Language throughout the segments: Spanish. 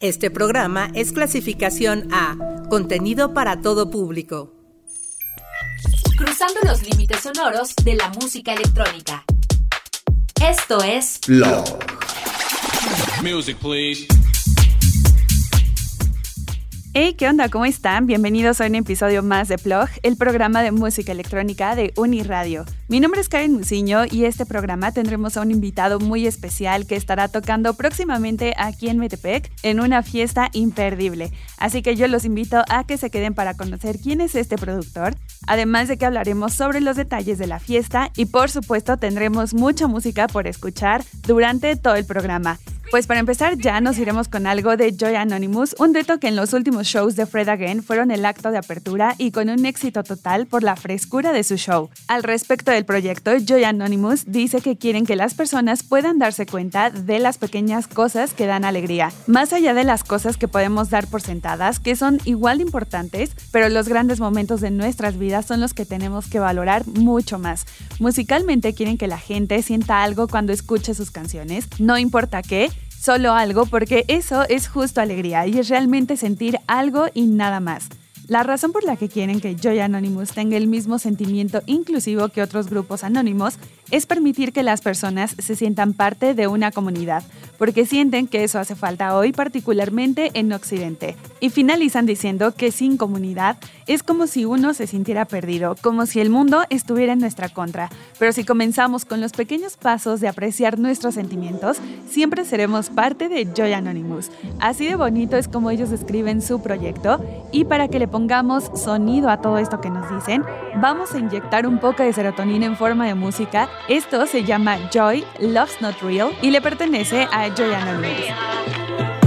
Este programa es clasificación A, contenido para todo público. Cruzando los límites sonoros de la música electrónica. Esto es Blog. Music, please. Hey, ¿qué onda? ¿Cómo están? Bienvenidos a un episodio más de Plog, el programa de música electrónica de Uniradio. Mi nombre es Karen Musiño y este programa tendremos a un invitado muy especial que estará tocando próximamente aquí en Metepec en una fiesta imperdible. Así que yo los invito a que se queden para conocer quién es este productor, además de que hablaremos sobre los detalles de la fiesta y por supuesto tendremos mucha música por escuchar durante todo el programa. Pues para empezar ya nos iremos con algo de Joy Anonymous, un dueto que en los últimos shows de Fred Again fueron el acto de apertura y con un éxito total por la frescura de su show. Al respecto del proyecto, Joy Anonymous dice que quieren que las personas puedan darse cuenta de las pequeñas cosas que dan alegría, más allá de las cosas que podemos dar por sentadas, que son igual de importantes, pero los grandes momentos de nuestras vidas son los que tenemos que valorar mucho más. Musicalmente quieren que la gente sienta algo cuando escuche sus canciones, no importa qué, solo algo porque eso es justo alegría y es realmente sentir algo y nada más. La razón por la que quieren que Joy Anonymous tenga el mismo sentimiento inclusivo que otros grupos anónimos es permitir que las personas se sientan parte de una comunidad, porque sienten que eso hace falta hoy particularmente en Occidente. Y finalizan diciendo que sin comunidad es como si uno se sintiera perdido, como si el mundo estuviera en nuestra contra. Pero si comenzamos con los pequeños pasos de apreciar nuestros sentimientos, siempre seremos parte de Joy Anonymous. Así de bonito es como ellos describen su proyecto y para que le pongamos sonido a todo esto que nos dicen, vamos a inyectar un poco de serotonina en forma de música. Esto se llama Joy, Love's Not Real y le pertenece a Joy.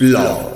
Blog.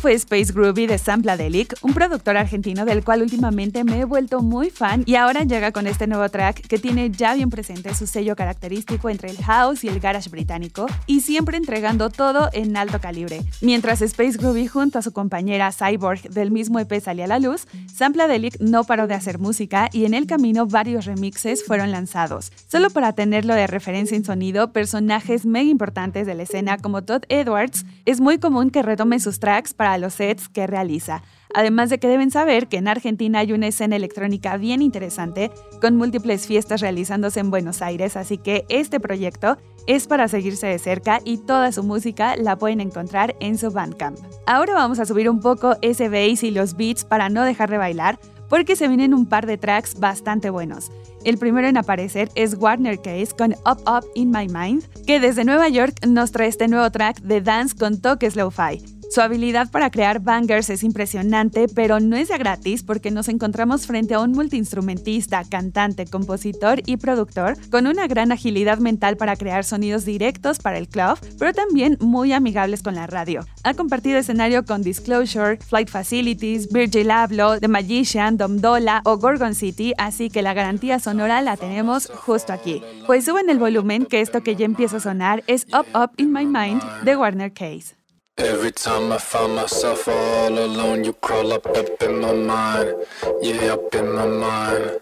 Fue Space Groovy de Sampladelic, un productor argentino del cual últimamente me he vuelto muy fan y ahora llega con este nuevo track que tiene ya bien presente su sello característico entre el house y el garage británico y siempre entregando todo en alto calibre. Mientras Space Groovy junto a su compañera Cyborg del mismo EP salía a la luz, Sampladelic no paró de hacer música y en el camino varios remixes fueron lanzados. Solo para tenerlo de referencia en sonido, personajes mega importantes de la escena como Todd Edwards, es muy común que retomen sus tracks para los sets que realiza. Además de que deben saber que en Argentina hay una escena electrónica bien interesante, con múltiples fiestas realizándose en Buenos Aires, así que este proyecto es para seguirse de cerca y toda su música la pueden encontrar en su Bandcamp. Ahora vamos a subir un poco ese bass y los beats para no dejar de bailar, porque se vienen un par de tracks bastante buenos. El primero en aparecer es Warner Case con Up Up in My Mind, que desde Nueva York nos trae este nuevo track de dance con toques lo-fi. Su habilidad para crear bangers es impresionante, pero no es ya gratis porque nos encontramos frente a un multiinstrumentista, cantante, compositor y productor con una gran agilidad mental para crear sonidos directos para el club, pero también muy amigables con la radio. Ha compartido escenario con Disclosure, Flight Facilities, Virgil Abloh, The Magician, Dom Dola o Gorgon City, así que la garantía sonora la tenemos justo aquí. Pues suben el volumen que esto que ya empieza a sonar es Up Up in My Mind de Warner Case. Every time I find myself all alone, you crawl up up in my mind, yeah, up in my mind.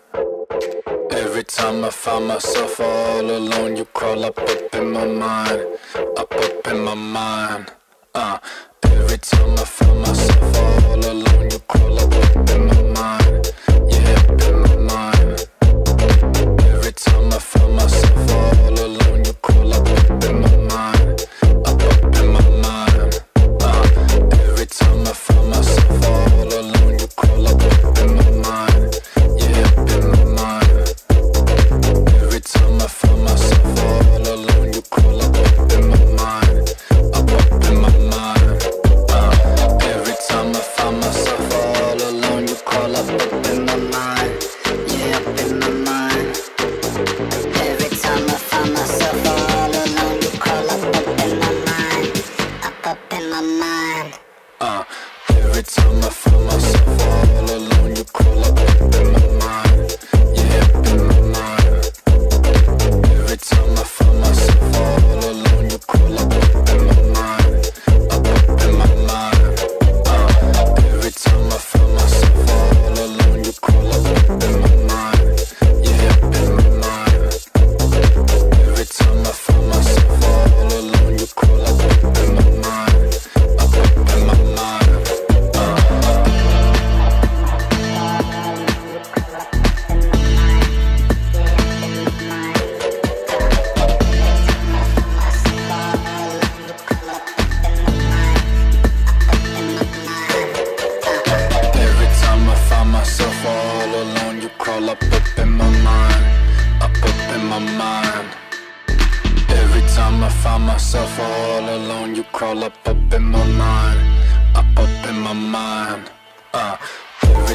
Every time I find myself all alone, you crawl up up in my mind, up up in my mind. Uh, every time I find myself all alone, you crawl up up in my mind, yeah, up in my mind.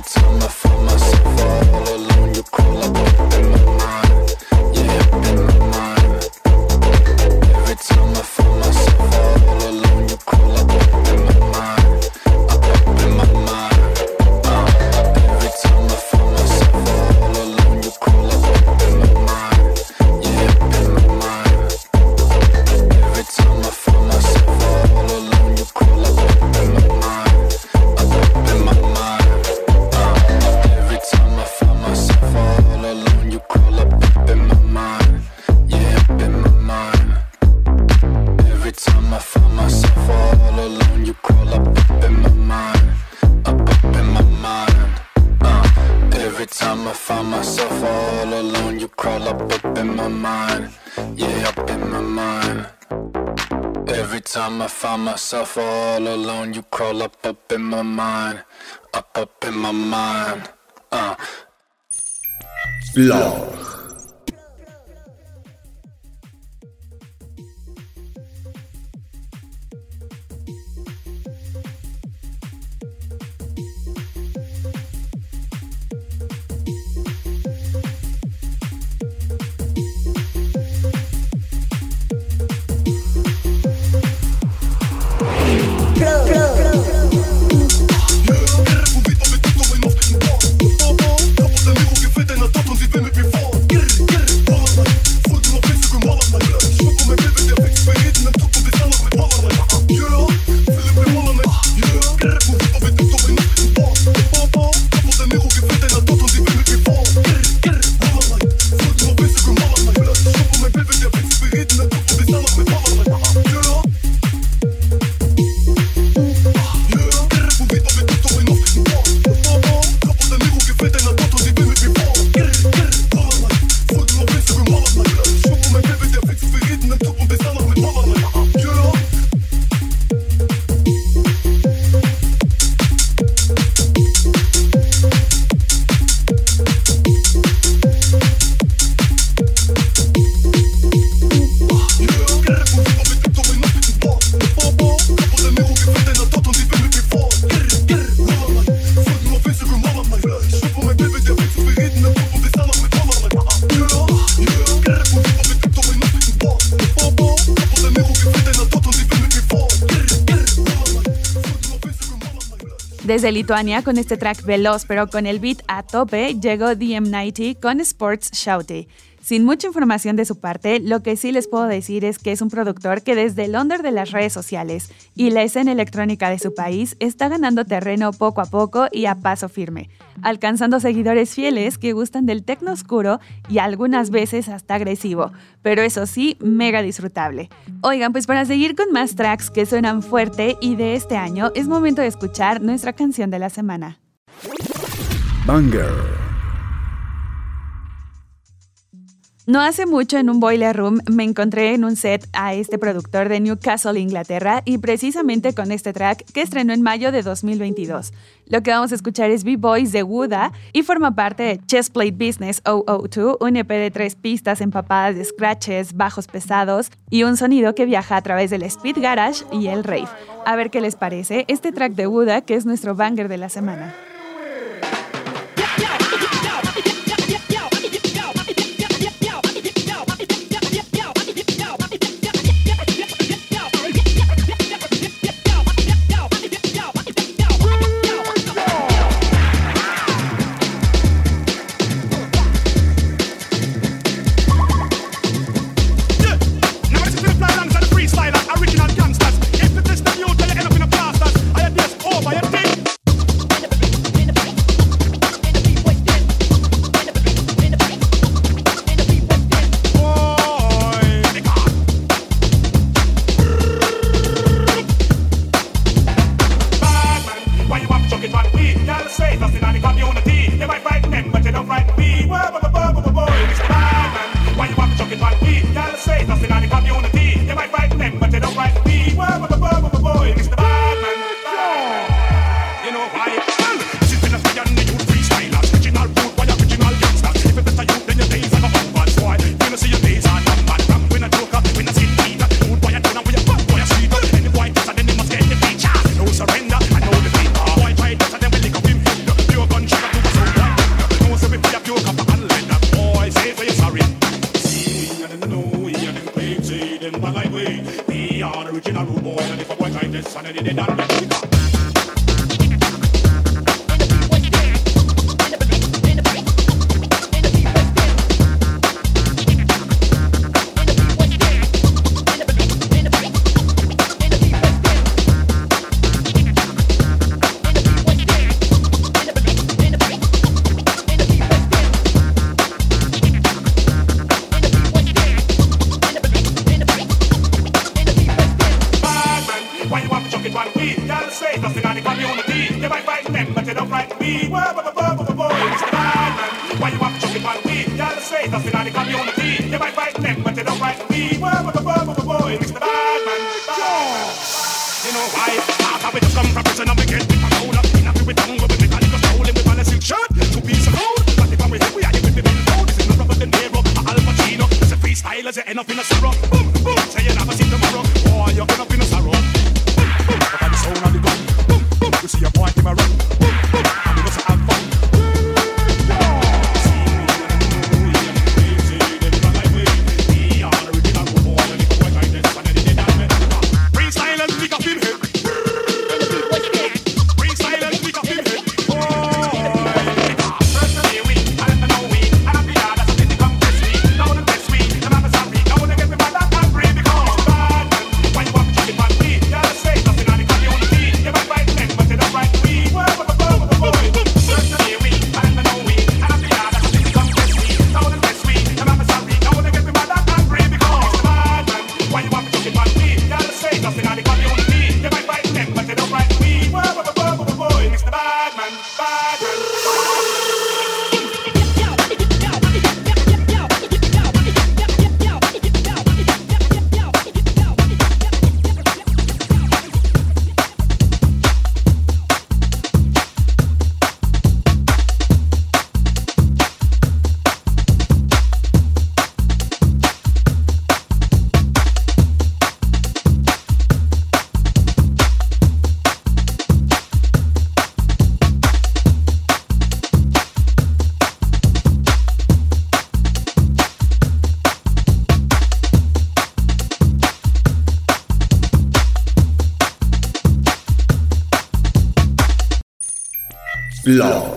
Every time I find myself all alone, you crawl up Blog. Lituania con este track veloz pero con el beat a tope llegó DM90 con Sports Shouty. Sin mucha información de su parte, lo que sí les puedo decir es que es un productor que desde el under de las redes sociales y la escena electrónica de su país está ganando terreno poco a poco y a paso firme, alcanzando seguidores fieles que gustan del tecno oscuro y algunas veces hasta agresivo, pero eso sí, mega disfrutable. Oigan, pues para seguir con más tracks que suenan fuerte y de este año, es momento de escuchar nuestra canción de la semana. Banger. No hace mucho en un boiler room me encontré en un set a este productor de Newcastle, Inglaterra, y precisamente con este track que estrenó en mayo de 2022. Lo que vamos a escuchar es B-Boys de Wuda y forma parte de Chessplate Business 002, un EP de tres pistas empapadas de scratches, bajos pesados y un sonido que viaja a través del Speed Garage y el Rave. A ver qué les parece este track de Wuda que es nuestro banger de la semana. Blog.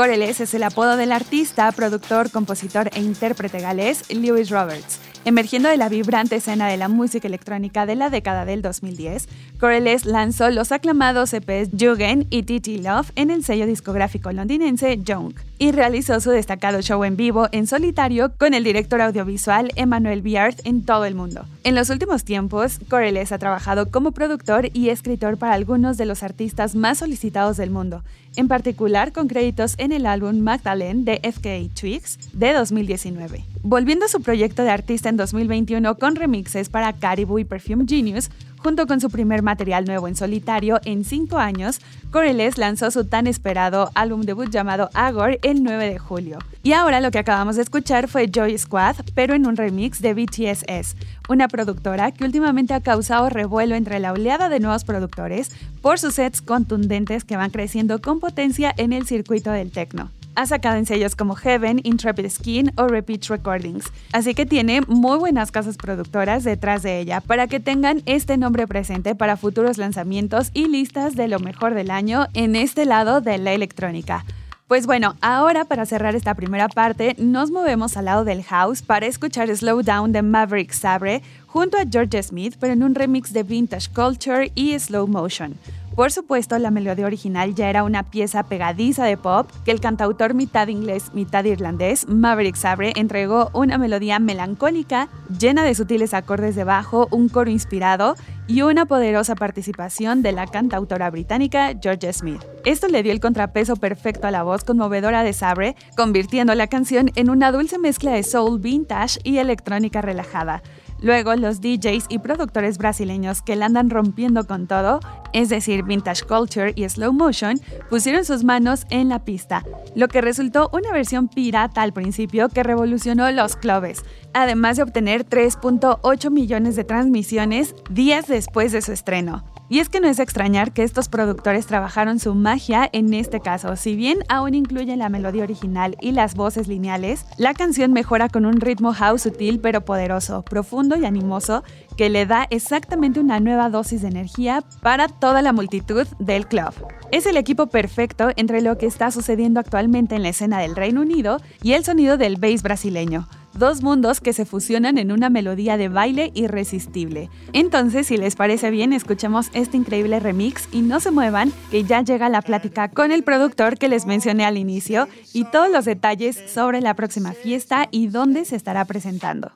Coreles es el apodo del artista, productor, compositor e intérprete galés Lewis Roberts. Emergiendo de la vibrante escena de la música electrónica de la década del 2010, Coreles lanzó los aclamados EPs Jugend y TT Love en el sello discográfico londinense Junk y realizó su destacado show en vivo en solitario con el director audiovisual Emmanuel Biard en todo el mundo. En los últimos tiempos, Coreles ha trabajado como productor y escritor para algunos de los artistas más solicitados del mundo, en particular con créditos en el álbum Magdalene de FKA Twigs de 2019. Volviendo a su proyecto de artista en 2021 con remixes para Caribou y Perfume Genius, junto con su primer material nuevo en solitario en cinco años, Coreles lanzó su tan esperado álbum debut llamado Agor el 9 de julio. Y ahora lo que acabamos de escuchar fue Joy Squad, pero en un remix de BTSS, una productora que últimamente ha causado revuelo entre la oleada de nuevos productores por sus sets contundentes que van creciendo con potencia en el circuito del techno ha sacado en sellos como Heaven, Intrepid Skin o Repeat Recordings, así que tiene muy buenas casas productoras detrás de ella para que tengan este nombre presente para futuros lanzamientos y listas de lo mejor del año en este lado de la electrónica. Pues bueno, ahora para cerrar esta primera parte, nos movemos al lado del house para escuchar Slow Down de Maverick Sabre junto a George Smith, pero en un remix de Vintage Culture y Slow Motion. Por supuesto, la melodía original ya era una pieza pegadiza de pop que el cantautor mitad inglés, mitad irlandés, Maverick Sabre, entregó una melodía melancólica, llena de sutiles acordes de bajo, un coro inspirado y una poderosa participación de la cantautora británica Georgia Smith. Esto le dio el contrapeso perfecto a la voz conmovedora de Sabre, convirtiendo la canción en una dulce mezcla de soul vintage y electrónica relajada. Luego, los DJs y productores brasileños que la andan rompiendo con todo, es decir, Vintage Culture y Slow Motion, pusieron sus manos en la pista, lo que resultó una versión pirata al principio que revolucionó los clubes, además de obtener 3.8 millones de transmisiones días después de su estreno. Y es que no es extrañar que estos productores trabajaron su magia en este caso. Si bien aún incluye la melodía original y las voces lineales, la canción mejora con un ritmo house sutil pero poderoso, profundo y animoso que le da exactamente una nueva dosis de energía para toda la multitud del club. Es el equipo perfecto entre lo que está sucediendo actualmente en la escena del Reino Unido y el sonido del bass brasileño dos mundos que se fusionan en una melodía de baile irresistible. Entonces, si les parece bien, escuchemos este increíble remix y no se muevan, que ya llega la plática con el productor que les mencioné al inicio y todos los detalles sobre la próxima fiesta y dónde se estará presentando.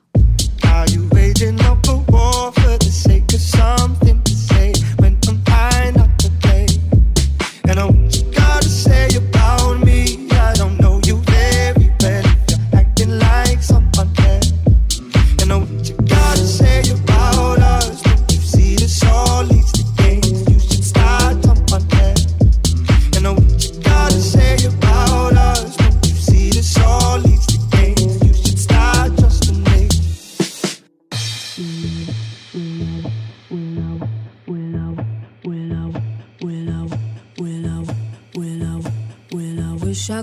and I'm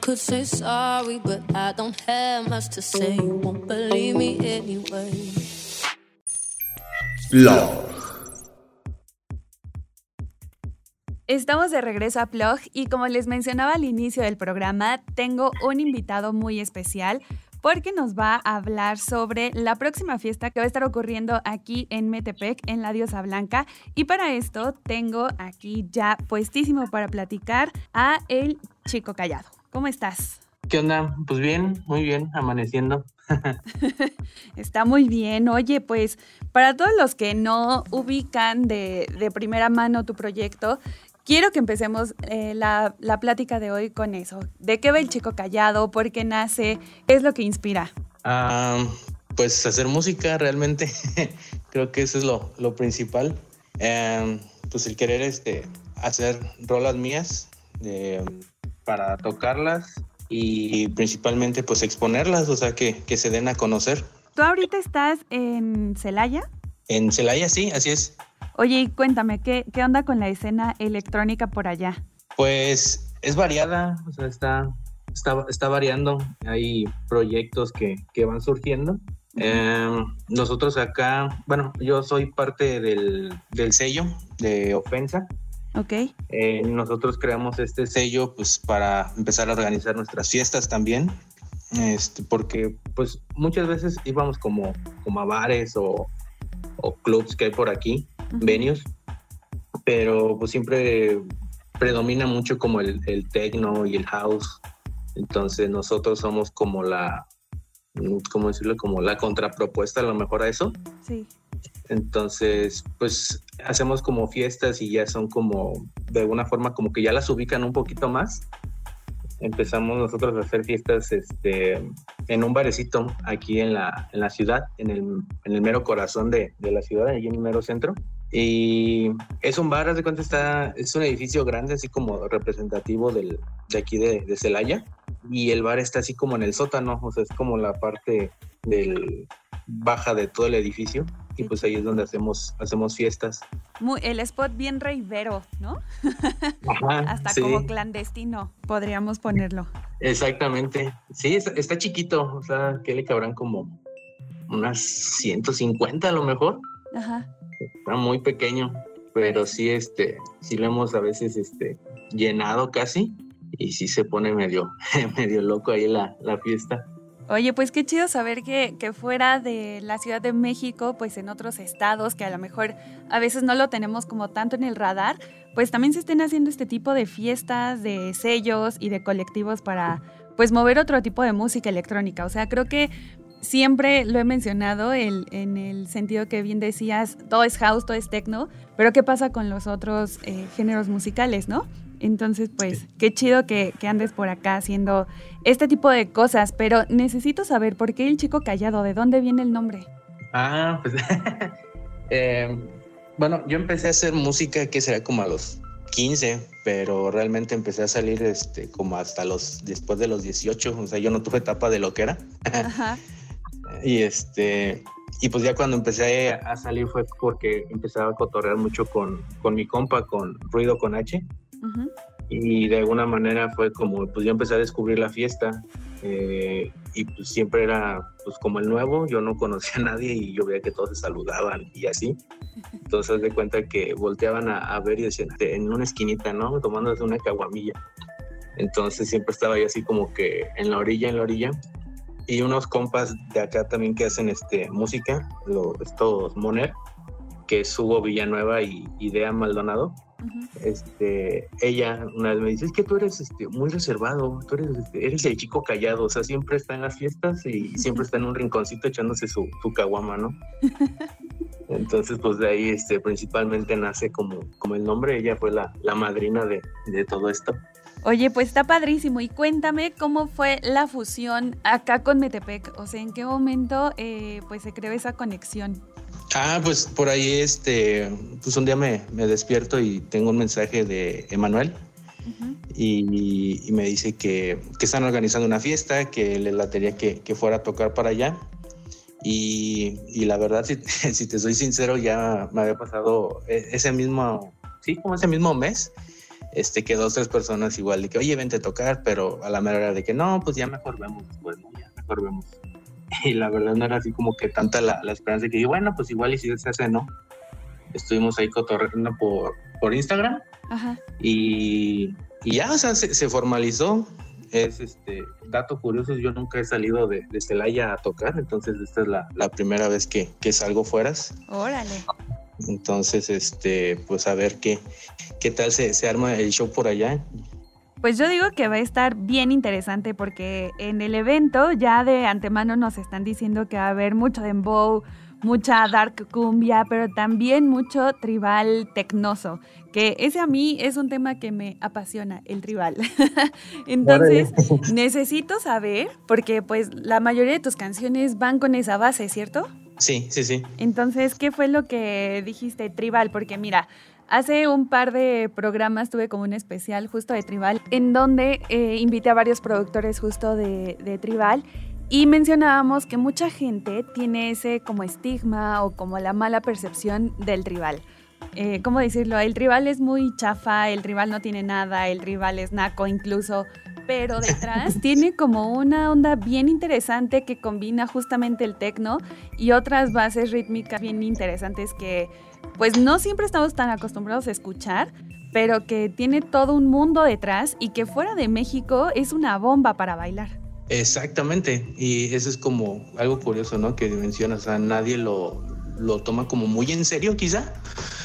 could say sorry, but I don't have much to say. You won't believe me anyway. Estamos de regreso a Plog y como les mencionaba al inicio del programa, tengo un invitado muy especial porque nos va a hablar sobre la próxima fiesta que va a estar ocurriendo aquí en Metepec, en la Diosa Blanca. Y para esto tengo aquí ya puestísimo para platicar a el chico callado. ¿Cómo estás? ¿Qué onda? Pues bien, muy bien, amaneciendo. Está muy bien. Oye, pues para todos los que no ubican de, de primera mano tu proyecto, quiero que empecemos eh, la, la plática de hoy con eso. ¿De qué va el chico callado? ¿Por qué nace? ¿Qué es lo que inspira? Ah, pues hacer música realmente, creo que eso es lo, lo principal. Em, pues el querer este, hacer rolas mías de- para tocarlas y principalmente pues exponerlas, o sea, que, que se den a conocer. ¿Tú ahorita estás en Celaya? En Celaya sí, así es. Oye, y cuéntame, ¿qué, ¿qué onda con la escena electrónica por allá? Pues es variada, o sea, está, está, está variando. Hay proyectos que, que van surgiendo. Eh, nosotros acá, bueno, yo soy parte del, del sello de Ofensa. ¿Ok? Eh, nosotros creamos este sello pues para empezar a organizar nuestras fiestas también. Este, porque pues muchas veces íbamos como, como a bares o, o clubs que hay por aquí, Ujú. venues, pero pues siempre predomina mucho como el, el techno y el house. Entonces nosotros somos como la, ¿cómo decirlo? Como la contrapropuesta a lo mejor a eso. Sí. Entonces, pues hacemos como fiestas y ya son como, de alguna forma, como que ya las ubican un poquito más. Empezamos nosotros a hacer fiestas este, en un barecito aquí en la, en la ciudad, en el, en el mero corazón de, de la ciudad, allí en el mero centro. Y es un bar, de cuenta, está, es un edificio grande, así como representativo del, de aquí de, de Celaya. Y el bar está así como en el sótano, o sea, es como la parte del, baja de todo el edificio. Y pues ahí es donde hacemos, hacemos fiestas. Muy, el spot bien reivero, ¿no? Ajá, Hasta sí. como clandestino, podríamos ponerlo. Exactamente. Sí, está, está chiquito. O sea, que le cabrán como unas 150 a lo mejor. Ajá. Está muy pequeño. Pero sí, este, sí lo hemos a veces este, llenado casi. Y sí se pone medio, medio loco ahí la, la fiesta. Oye, pues qué chido saber que, que fuera de la Ciudad de México, pues en otros estados que a lo mejor a veces no lo tenemos como tanto en el radar, pues también se estén haciendo este tipo de fiestas, de sellos y de colectivos para pues mover otro tipo de música electrónica. O sea, creo que siempre lo he mencionado el- en el sentido que bien decías, todo es house, todo es techno, pero ¿qué pasa con los otros eh, géneros musicales, no? Entonces, pues, qué chido que, que andes por acá haciendo este tipo de cosas, pero necesito saber por qué el chico callado, ¿de dónde viene el nombre? Ah, pues. eh, bueno, yo empecé a hacer música que será como a los 15, pero realmente empecé a salir este, como hasta los, después de los 18. O sea, yo no tuve etapa de lo que era. Ajá. Y este. Y pues ya cuando empecé a salir fue porque empezaba a cotorrear mucho con, con mi compa, con Ruido con H. Y de alguna manera fue como, pues yo empecé a descubrir la fiesta. eh, y pues siempre era pues como el nuevo, yo no conocía a nadie y yo veía que todos se saludaban y así. Entonces de cuenta que volteaban a, a ver y decían, en una esquinita, ¿no? Tomándose una caguamilla. Entonces siempre estaba yo así como que en la orilla, en la orilla. Y unos compas de acá también que hacen este, música, los, estos Moner, que es Hugo Villanueva y Idea Maldonado. Este, ella una vez me dice, es que tú eres este, muy reservado, tú eres, este, eres el chico callado, o sea, siempre está en las fiestas y siempre está en un rinconcito echándose su, su caguama, ¿no? Entonces, pues de ahí este, principalmente nace como, como el nombre, ella fue la, la madrina de, de todo esto. Oye, pues está padrísimo. Y cuéntame cómo fue la fusión acá con Metepec. O sea, ¿en qué momento eh, pues se creó esa conexión? Ah, pues por ahí, este, pues un día me, me despierto y tengo un mensaje de Emanuel y, y me dice que, que están organizando una fiesta, que le latería que, que fuera a tocar para allá. Y, y la verdad, si, si te soy sincero, ya me había pasado e- ese mismo, sí, como ese mismo mes, este, que dos, tres personas igual, de que, oye, vente a tocar, pero a la mera hora de que no, pues ya mejor vemos ¿no? Ya mejor vemos. Y la verdad no era así como que tanta la, la esperanza de que, bueno, pues igual y si se hace, ¿no? Estuvimos ahí cotorreando por, por Instagram Ajá. y, y ya, o sea, se, se formalizó. Es este dato curioso, yo nunca he salido de, de Celaya a tocar, entonces esta es la, la primera vez que, que salgo fueras. Órale. Entonces, este, pues a ver qué, qué tal se, se arma el show por allá. Pues yo digo que va a estar bien interesante porque en el evento ya de antemano nos están diciendo que va a haber mucho dembow, mucha dark cumbia, pero también mucho tribal tecnoso, que ese a mí es un tema que me apasiona, el tribal. Entonces, necesito saber, porque pues la mayoría de tus canciones van con esa base, ¿cierto? Sí, sí, sí. Entonces, ¿qué fue lo que dijiste tribal? Porque mira, hace un par de programas tuve como un especial justo de tribal, en donde eh, invité a varios productores justo de, de tribal y mencionábamos que mucha gente tiene ese como estigma o como la mala percepción del tribal. Eh, ¿Cómo decirlo? El tribal es muy chafa, el tribal no tiene nada, el tribal es naco incluso, pero detrás tiene como una onda bien interesante que combina justamente el tecno y otras bases rítmicas bien interesantes que pues no siempre estamos tan acostumbrados a escuchar, pero que tiene todo un mundo detrás y que fuera de México es una bomba para bailar. Exactamente, y eso es como algo curioso, ¿no? Que mencionas, o sea, nadie lo, lo toma como muy en serio, quizá.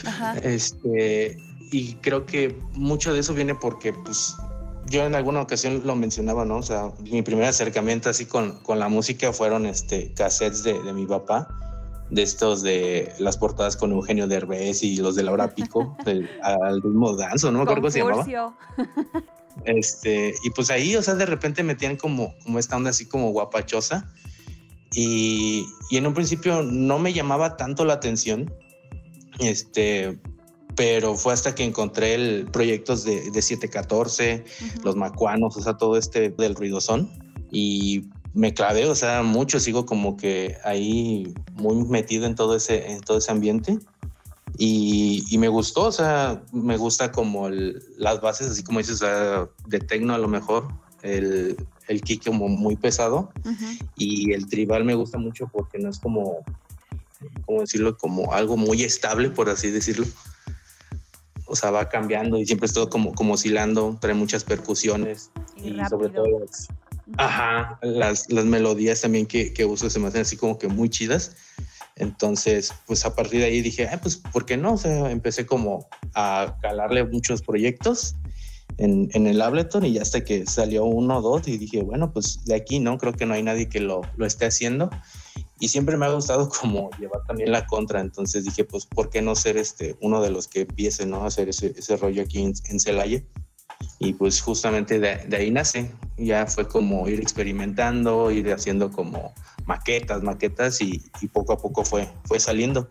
Ajá. Este, y creo que mucho de eso viene porque, pues, yo en alguna ocasión lo mencionaba, ¿no? O sea, mi primer acercamiento así con, con la música fueron este, cassettes de, de mi papá, de estos de las portadas con Eugenio Derbez y los de Laura Pico, del, al ritmo danzo, no me acuerdo cómo se llamaba. Este, y pues ahí, o sea, de repente metían como, como esta onda así como guapachosa. Y, y en un principio no me llamaba tanto la atención. Este, pero fue hasta que encontré el proyectos de, de 714, los macuanos, o sea, todo este del ruidosón. Y me clavé, o sea, mucho, sigo como que ahí muy metido en todo ese, en todo ese ambiente. Y, y me gustó, o sea, me gusta como el- las bases, así como dices, o sea, de tecno a lo mejor, el, el kick como muy pesado y el tribal me gusta mucho porque no es como, como decirlo, como algo muy estable, por así decirlo. O sea, va cambiando y siempre es todo como, como oscilando, trae muchas percusiones y, sobre todo las, ajá, las, las melodías también que, que uso se me hacen así como que muy chidas. Entonces, pues a partir de ahí dije, ah, pues, ¿por qué no? O empecé como a calarle muchos proyectos en, en el Ableton y ya hasta que salió uno o dos y dije, bueno, pues de aquí no, creo que no hay nadie que lo, lo esté haciendo. Y siempre me ha gustado como llevar también la contra, entonces dije, pues, ¿por qué no ser este, uno de los que empiece ¿no? a hacer ese, ese rollo aquí en, en Celaya? Y pues justamente de, de ahí nace, ya fue como ir experimentando, ir haciendo como maquetas, maquetas y, poco a poco fue, fue saliendo.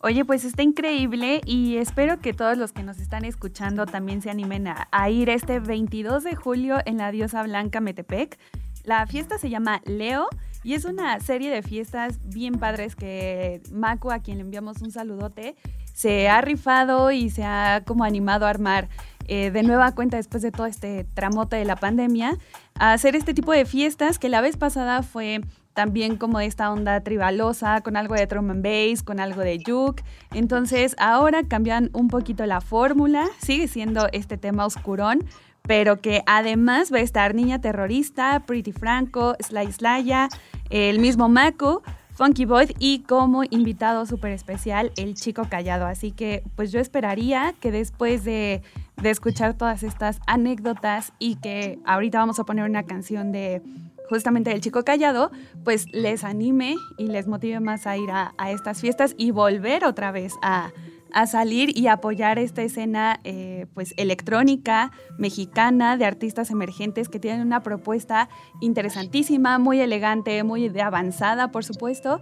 Oye, pues está increíble y espero que todos los que nos están escuchando también se animen a, ir este 22 de julio en la Diosa Blanca Metepec. La fiesta se llama Leo y es una serie de fiestas bien padres que Macu, a quien le enviamos un saludote, se ha rifado y se ha como animado a armar eh, de nueva cuenta después de todo este tramote de la pandemia, a hacer este tipo de fiestas que la vez pasada fue también como esta onda tribalosa, con algo de drum and bass, con algo de juke. Entonces ahora cambian un poquito la fórmula, sigue siendo este tema oscurón, pero que además va a estar Niña Terrorista, Pretty Franco, Sly Slaya, el mismo Mako, Funky Boy y como invitado súper especial el chico callado. Así que pues yo esperaría que después de, de escuchar todas estas anécdotas y que ahorita vamos a poner una canción de justamente del chico callado, pues les anime y les motive más a ir a, estas fiestas y volver otra vez a, a salir y apoyar esta escena eh, pues electrónica mexicana de artistas emergentes que tienen una propuesta interesantísima, muy elegante, muy avanzada, por supuesto.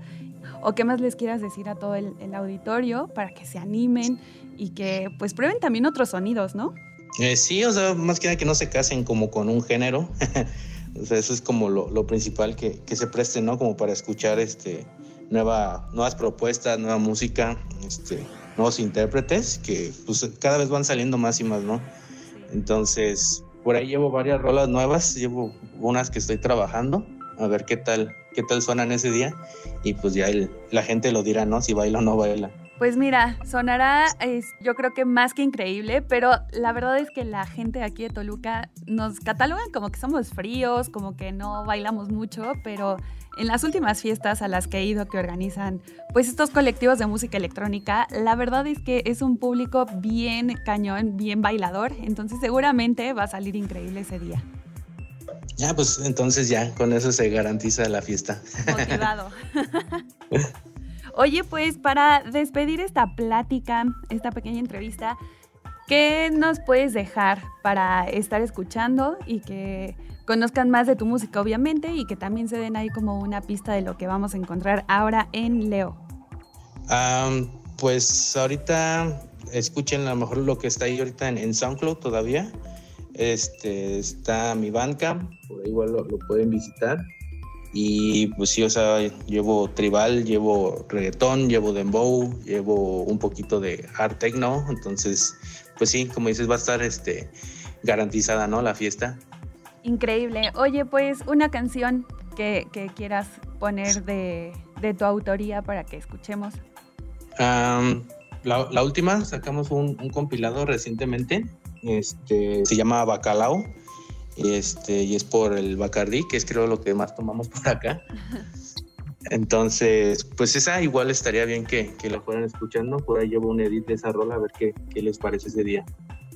¿O qué más les quieras decir a todo el auditorio para que se animen y que pues prueben también otros sonidos, ¿no? Eh, sí, o sea, más que nada que no se casen como con un género. o sea, eso es como lo, lo principal que, que, se preste, ¿no? Como para escuchar este, nueva, nuevas propuestas, nueva música, este, nuevos intérpretes que pues cada vez van saliendo más y más, ¿no? Entonces, por ahí llevo varias rolas nuevas, llevo unas que estoy trabajando, a ver qué tal, qué tal suenan ese día y pues ya el, la gente lo dirá, ¿no? Si baila o no baila. Pues mira, sonará, es, yo creo que más que increíble, pero la verdad es que la gente aquí de Toluca nos catalogan como que somos fríos, como que no bailamos mucho, pero en las últimas fiestas a las que he ido que organizan pues estos colectivos de música electrónica, la verdad es que es un público bien cañón, bien bailador, entonces seguramente va a salir increíble ese día. Ya, pues entonces ya, con eso se garantiza la fiesta. Motivado. Oye, pues para despedir esta plática, esta pequeña entrevista, ¿qué nos puedes dejar para estar escuchando y que conozcan más de tu música, obviamente, y que también se den ahí como una pista de lo que vamos a encontrar ahora en Leo? Um, pues ahorita escuchen a lo mejor lo que está ahí ahorita en, SoundCloud todavía. Este está mi Bandcamp, por ahí igual lo pueden visitar. Y pues sí, o sea, llevo tribal, llevo reggaetón, llevo dembow, llevo un poquito de hard techno, entonces, pues sí, como dices, va a estar este garantizada, ¿no? La fiesta. Increíble. Oye, pues una canción que, que quieras poner de, de, tu autoría para que escuchemos. Um, la, la, última, sacamos un, un, compilado recientemente, este, se llama Bacalao este, y es por el Bacardí, que es creo lo que más tomamos por acá. Entonces, pues esa igual estaría bien que, que la fueran escuchando. Por ahí llevo un edit de esa rola a ver qué, qué les parece ese día.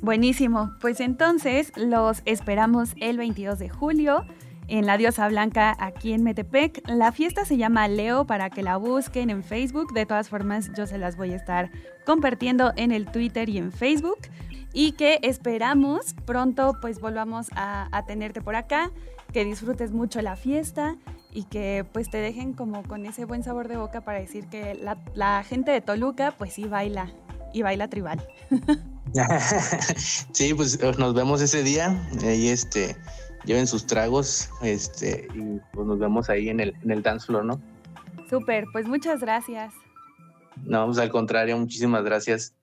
Buenísimo. Pues entonces los esperamos el 22 de julio en la Diosa Blanca aquí en Metepec. La fiesta se llama Leo para que la busquen en Facebook. De todas formas, yo se las voy a estar compartiendo en el Twitter y en Facebook y que esperamos pronto pues volvamos a, a, tenerte por acá, que disfrutes mucho la fiesta y que pues te dejen como con ese buen sabor de boca para decir que la, la gente de Toluca pues sí baila y baila tribal. sí, pues nos vemos ese día y este lleven sus tragos este y pues nos vemos ahí en el, en el dance floor, ¿no? Súper, pues muchas gracias. No, pues al contrario, muchísimas gracias.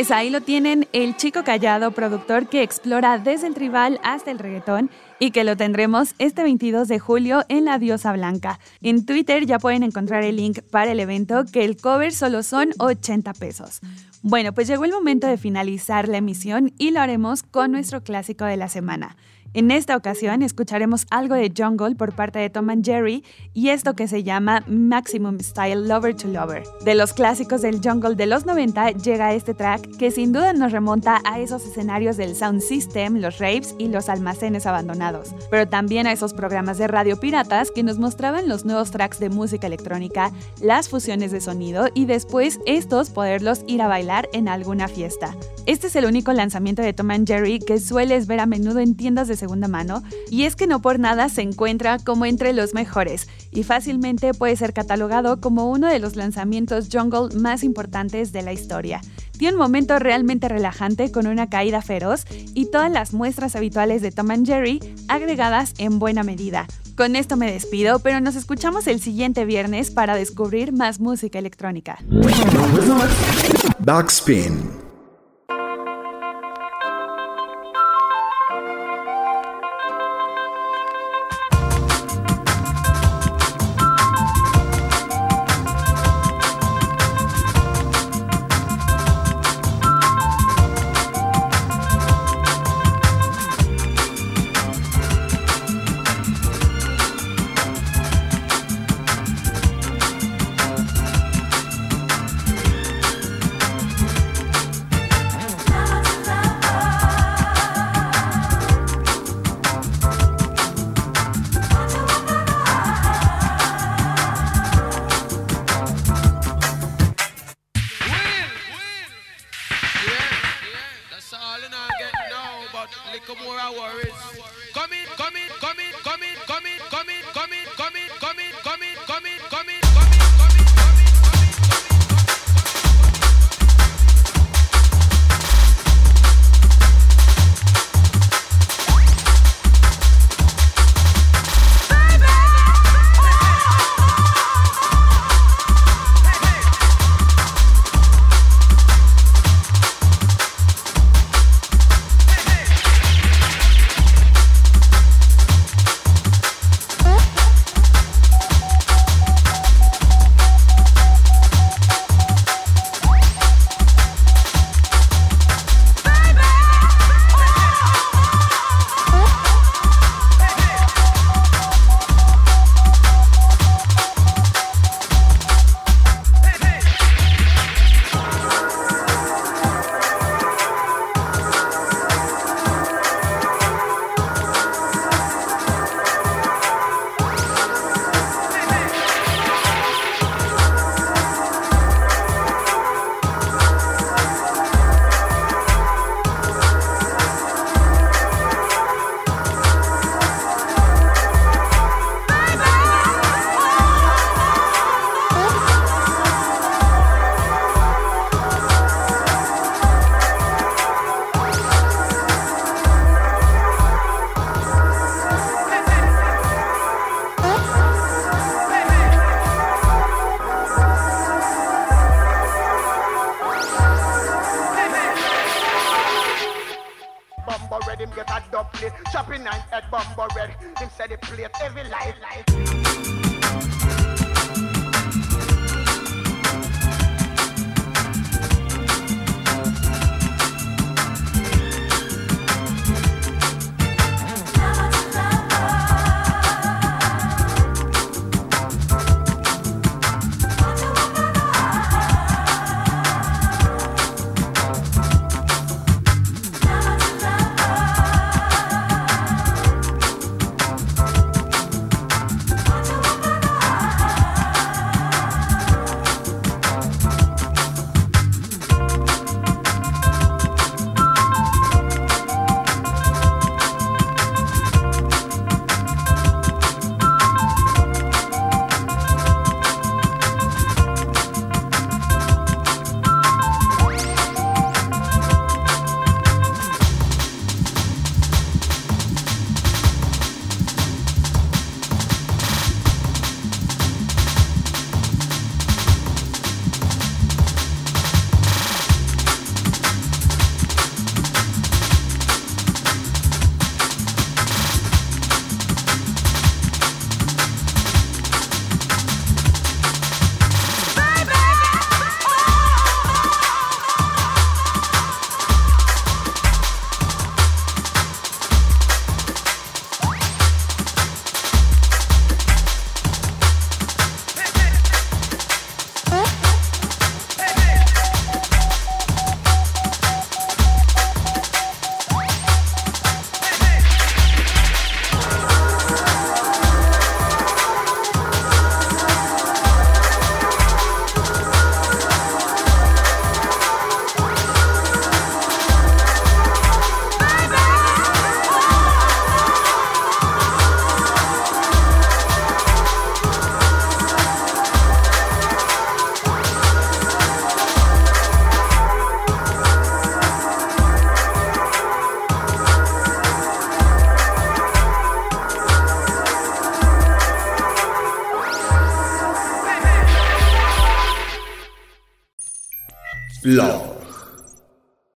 Pues ahí lo tienen, el chico callado, productor que explora desde el tribal hasta el reggaetón y que lo tendremos este 22 de julio en La Diosa Blanca. En Twitter ya pueden encontrar el link para el evento, que el cover solo son 80 pesos. Bueno, pues llegó el momento de finalizar la emisión y lo haremos con nuestro clásico de la semana. En esta ocasión escucharemos algo de Jungle por parte de Tom and Jerry y esto que se llama Maximum Style Lover to Lover. De los clásicos del Jungle de los 90 llega este track que sin duda nos remonta a esos escenarios del sound system, los raves y los almacenes abandonados, pero también a esos programas de radio piratas que nos mostraban los nuevos tracks de música electrónica, las fusiones de sonido y después estos poderlos ir a bailar en alguna fiesta. Este es el único lanzamiento de Tom and Jerry que sueles ver a menudo en tiendas de segunda mano, y es que no por nada se encuentra como entre los mejores y fácilmente puede ser catalogado como uno de los lanzamientos jungle más importantes de la historia. Tiene un momento realmente relajante con una caída feroz y todas las muestras habituales de Tom and Jerry agregadas en buena medida. Con esto me despido, pero nos escuchamos el siguiente viernes para descubrir más música electrónica. Backspin.